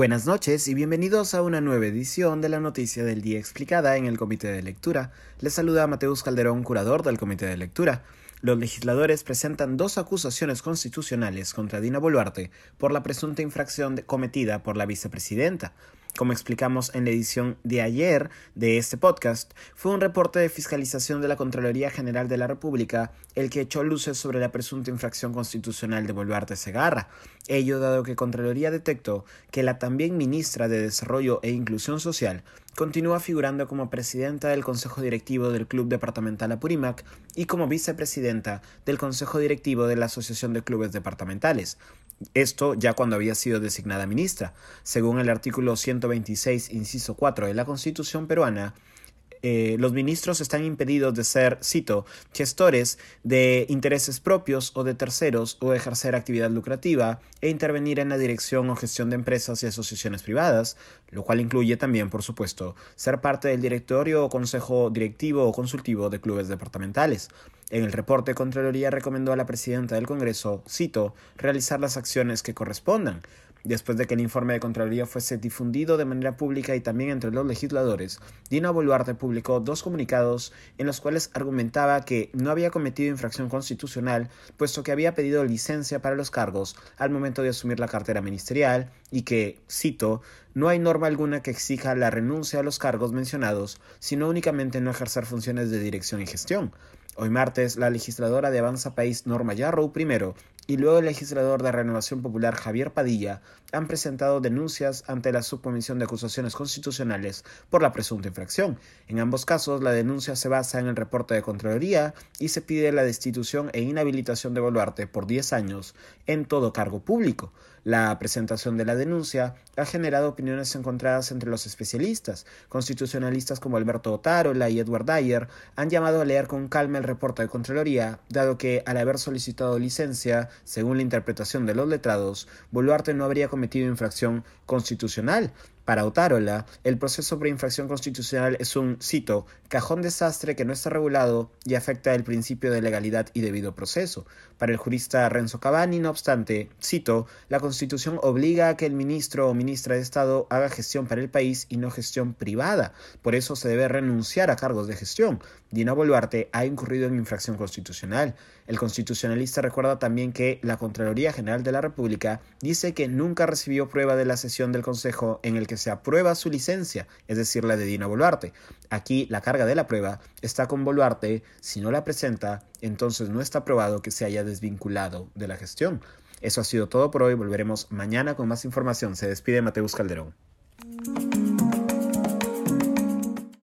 Buenas noches y bienvenidos a una nueva edición de la Noticia del Día Explicada en el Comité de Lectura. Les saluda Mateus Calderón, curador del Comité de Lectura. Los legisladores presentan dos acusaciones constitucionales contra Dina Boluarte por la presunta infracción cometida por la vicepresidenta. Como explicamos en la edición de ayer de este podcast, fue un reporte de fiscalización de la Contraloría General de la República el que echó luces sobre la presunta infracción constitucional de Boluarte Segarra. Ello dado que Contraloría detectó que la también ministra de Desarrollo e Inclusión Social continúa figurando como presidenta del Consejo Directivo del Club Departamental Apurímac y como vicepresidenta del Consejo Directivo de la Asociación de Clubes Departamentales. Esto ya cuando había sido designada ministra. Según el artículo 126, inciso 4 de la Constitución peruana, eh, los ministros están impedidos de ser, cito, gestores de intereses propios o de terceros o ejercer actividad lucrativa e intervenir en la dirección o gestión de empresas y asociaciones privadas, lo cual incluye también, por supuesto, ser parte del directorio o consejo directivo o consultivo de clubes departamentales. En el reporte, Contraloría recomendó a la presidenta del Congreso, cito, realizar las acciones que correspondan, Después de que el informe de Contraloría fuese difundido de manera pública y también entre los legisladores, Dina Boluarte publicó dos comunicados en los cuales argumentaba que no había cometido infracción constitucional, puesto que había pedido licencia para los cargos al momento de asumir la cartera ministerial y que, cito, no hay norma alguna que exija la renuncia a los cargos mencionados, sino únicamente no ejercer funciones de dirección y gestión. Hoy martes, la legisladora de Avanza País Norma Yarrow primero y luego el legislador de Renovación Popular Javier Padilla han presentado denuncias ante la Subcomisión de Acusaciones Constitucionales por la presunta infracción. En ambos casos, la denuncia se basa en el reporte de Contraloría y se pide la destitución e inhabilitación de Boluarte por 10 años en todo cargo público. La presentación de la denuncia ha generado opiniones encontradas entre los especialistas. Constitucionalistas como Alberto Otárola y Edward Dyer han llamado a leer con calma el reporte de Contraloría, dado que, al haber solicitado licencia, según la interpretación de los letrados, Boluarte no habría cometido infracción constitucional, para Otárola, el proceso por infracción constitucional es un, cito, cajón desastre que no está regulado y afecta el principio de legalidad y debido proceso. Para el jurista Renzo Cavani, no obstante, cito, la Constitución obliga a que el ministro o ministra de Estado haga gestión para el país y no gestión privada. Por eso se debe renunciar a cargos de gestión. Dina Boluarte ha incurrido en infracción constitucional. El constitucionalista recuerda también que la Contraloría General de la República dice que nunca recibió prueba de la sesión del Consejo en el que se aprueba su licencia, es decir, la de Dina Boluarte. Aquí la carga de la prueba está con Boluarte, si no la presenta, entonces no está probado que se haya desvinculado de la gestión. Eso ha sido todo por hoy, volveremos mañana con más información. Se despide Mateus Calderón.